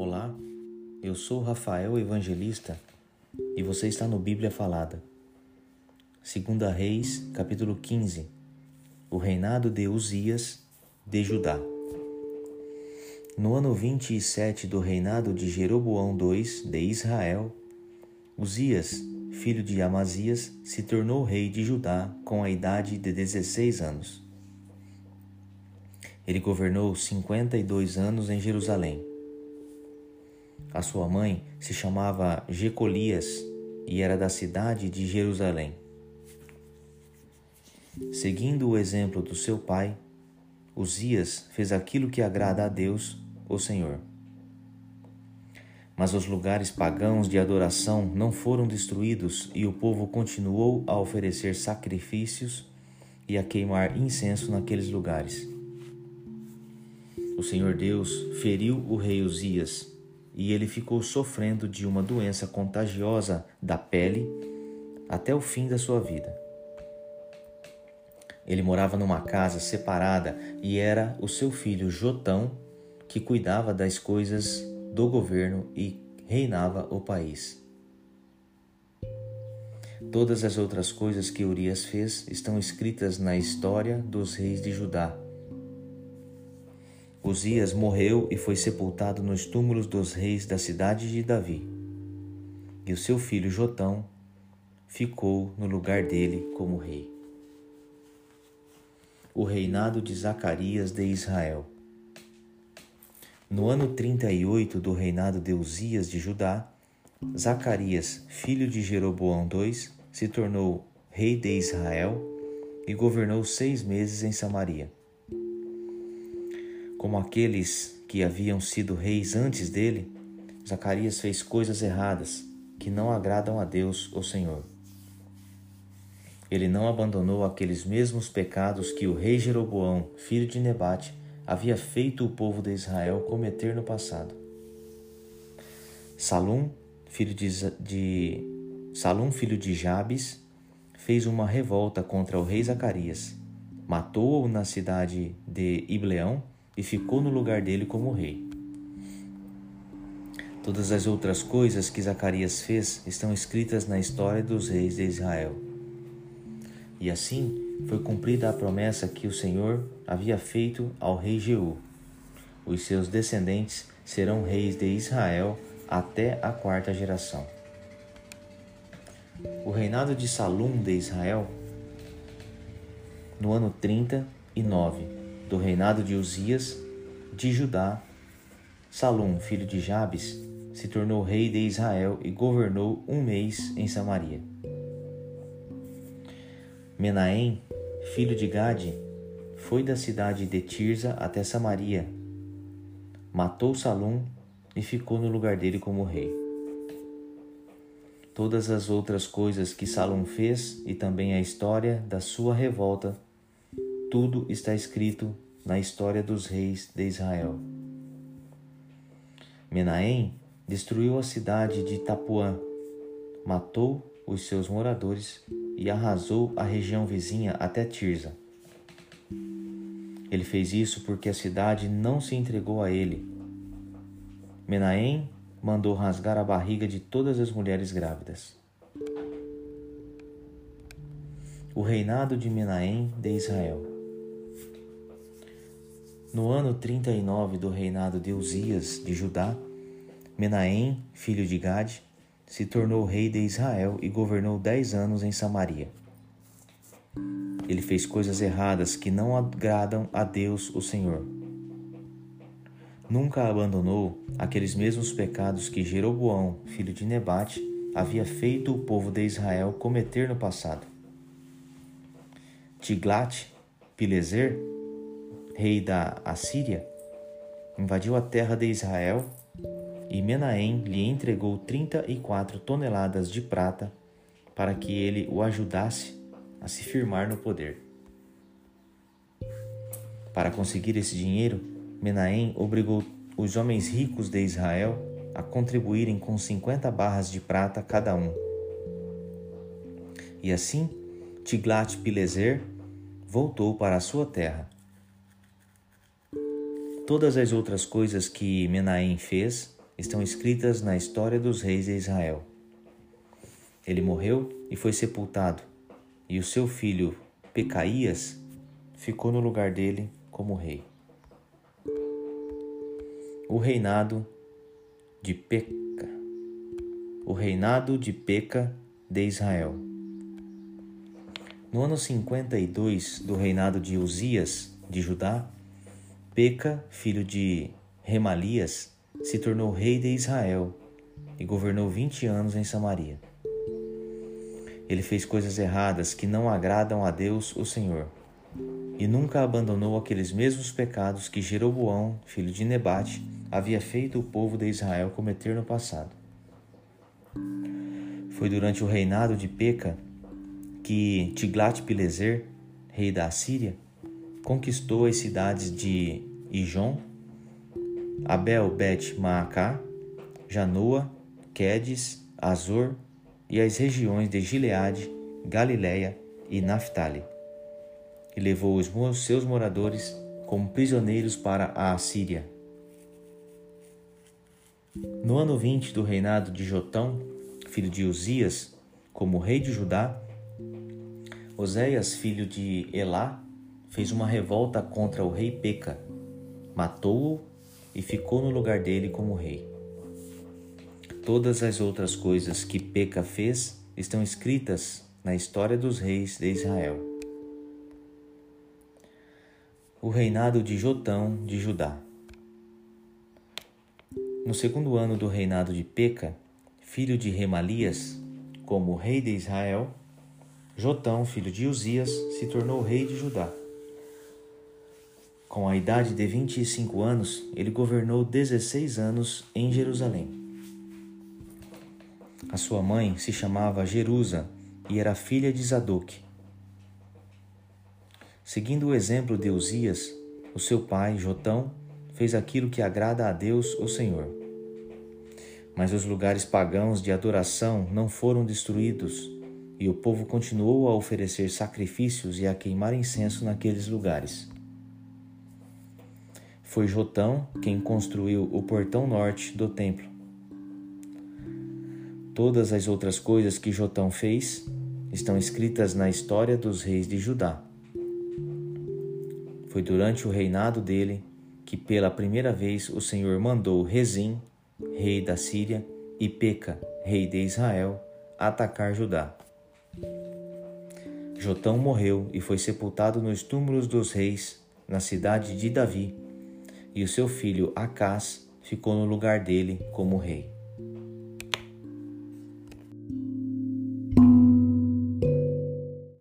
Olá, eu sou Rafael Evangelista e você está no Bíblia Falada. Segunda Reis, capítulo 15. O reinado de Uzias de Judá. No ano 27 do reinado de Jeroboão II de Israel, Uzias, filho de Amazias, se tornou rei de Judá com a idade de 16 anos. Ele governou 52 anos em Jerusalém. A sua mãe se chamava Jecolias e era da cidade de Jerusalém. Seguindo o exemplo do seu pai, Uzias fez aquilo que agrada a Deus, o Senhor. Mas os lugares pagãos de adoração não foram destruídos e o povo continuou a oferecer sacrifícios e a queimar incenso naqueles lugares o Senhor Deus feriu o rei Uzias e ele ficou sofrendo de uma doença contagiosa da pele até o fim da sua vida. Ele morava numa casa separada e era o seu filho Jotão que cuidava das coisas do governo e reinava o país. Todas as outras coisas que Urias fez estão escritas na história dos reis de Judá Uzias morreu e foi sepultado nos túmulos dos reis da cidade de Davi. E o seu filho Jotão ficou no lugar dele como rei. O reinado de Zacarias de Israel. No ano 38 do reinado de Uzias de Judá, Zacarias, filho de Jeroboão II, se tornou rei de Israel e governou seis meses em Samaria como aqueles que haviam sido reis antes dele, Zacarias fez coisas erradas que não agradam a Deus, o Senhor. Ele não abandonou aqueles mesmos pecados que o rei Jeroboão, filho de Nebate, havia feito o povo de Israel cometer no passado. Salum, filho de, de Salum, filho de Jabes, fez uma revolta contra o rei Zacarias, matou-o na cidade de Ibleão e ficou no lugar dele como rei. Todas as outras coisas que Zacarias fez estão escritas na história dos reis de Israel. E assim foi cumprida a promessa que o Senhor havia feito ao rei Jeú. Os seus descendentes serão reis de Israel até a quarta geração. O reinado de Salum de Israel, no ano 39 do reinado de Uzias de Judá, Salom, filho de Jabes, se tornou rei de Israel e governou um mês em Samaria. Menahem, filho de Gade, foi da cidade de Tirza até Samaria, matou Salom e ficou no lugar dele como rei. Todas as outras coisas que Salom fez e também a história da sua revolta tudo está escrito na história dos reis de Israel. Menahem destruiu a cidade de Tapuã, matou os seus moradores e arrasou a região vizinha até Tirza. Ele fez isso porque a cidade não se entregou a ele. Menahem mandou rasgar a barriga de todas as mulheres grávidas. O reinado de Menahem de Israel. No ano 39 do reinado de Uzias de Judá, Menahem, filho de Gade, se tornou rei de Israel e governou dez anos em Samaria. Ele fez coisas erradas que não agradam a Deus, o Senhor. Nunca abandonou aqueles mesmos pecados que Jeroboão, filho de Nebate, havia feito o povo de Israel cometer no passado. Tiglat, Pileser, rei da Assíria, invadiu a terra de Israel e Menahem lhe entregou 34 toneladas de prata para que ele o ajudasse a se firmar no poder. Para conseguir esse dinheiro, Menahem obrigou os homens ricos de Israel a contribuírem com 50 barras de prata cada um. E assim, Tiglat-Pileser voltou para a sua terra Todas as outras coisas que Menahem fez estão escritas na história dos reis de Israel. Ele morreu e foi sepultado, e o seu filho Pecaías ficou no lugar dele como rei. O reinado de Peca. O reinado de Peca de Israel. No ano 52 do reinado de Uzias de Judá, Peca, filho de Remalias, se tornou rei de Israel e governou vinte anos em Samaria. Ele fez coisas erradas que não agradam a Deus, o Senhor, e nunca abandonou aqueles mesmos pecados que Jeroboão, filho de Nebate, havia feito o povo de Israel cometer no passado. Foi durante o reinado de Peca que Tiglat-Pileser, rei da Assíria, conquistou as cidades de Ijon, Abel Bet Maacá, Janoa, Quedes, Azor e as regiões de Gileade, Galiléia e Naphtali. E levou os seus moradores como prisioneiros para a Assíria. No ano 20 do reinado de Jotão, filho de Uzias, como rei de Judá, Oséias, filho de Elá, fez uma revolta contra o rei Peca, matou-o e ficou no lugar dele como rei. Todas as outras coisas que Peca fez estão escritas na história dos reis de Israel. O reinado de Jotão de Judá. No segundo ano do reinado de Peca, filho de Remalias, como rei de Israel, Jotão, filho de Uzias, se tornou rei de Judá. Com a idade de 25 anos, ele governou 16 anos em Jerusalém. A sua mãe se chamava Jerusa e era filha de Zadok. Seguindo o exemplo de Uzias, o seu pai, Jotão, fez aquilo que agrada a Deus, o Senhor. Mas os lugares pagãos de adoração não foram destruídos, e o povo continuou a oferecer sacrifícios e a queimar incenso naqueles lugares. Foi Jotão quem construiu o portão norte do templo Todas as outras coisas que Jotão fez estão escritas na história dos reis de Judá. Foi durante o reinado dele que pela primeira vez o Senhor mandou Rezim, rei da Síria, e Peca, rei de Israel, atacar Judá. Jotão morreu e foi sepultado nos túmulos dos reis, na cidade de Davi, e o seu filho Acás ficou no lugar dele como rei.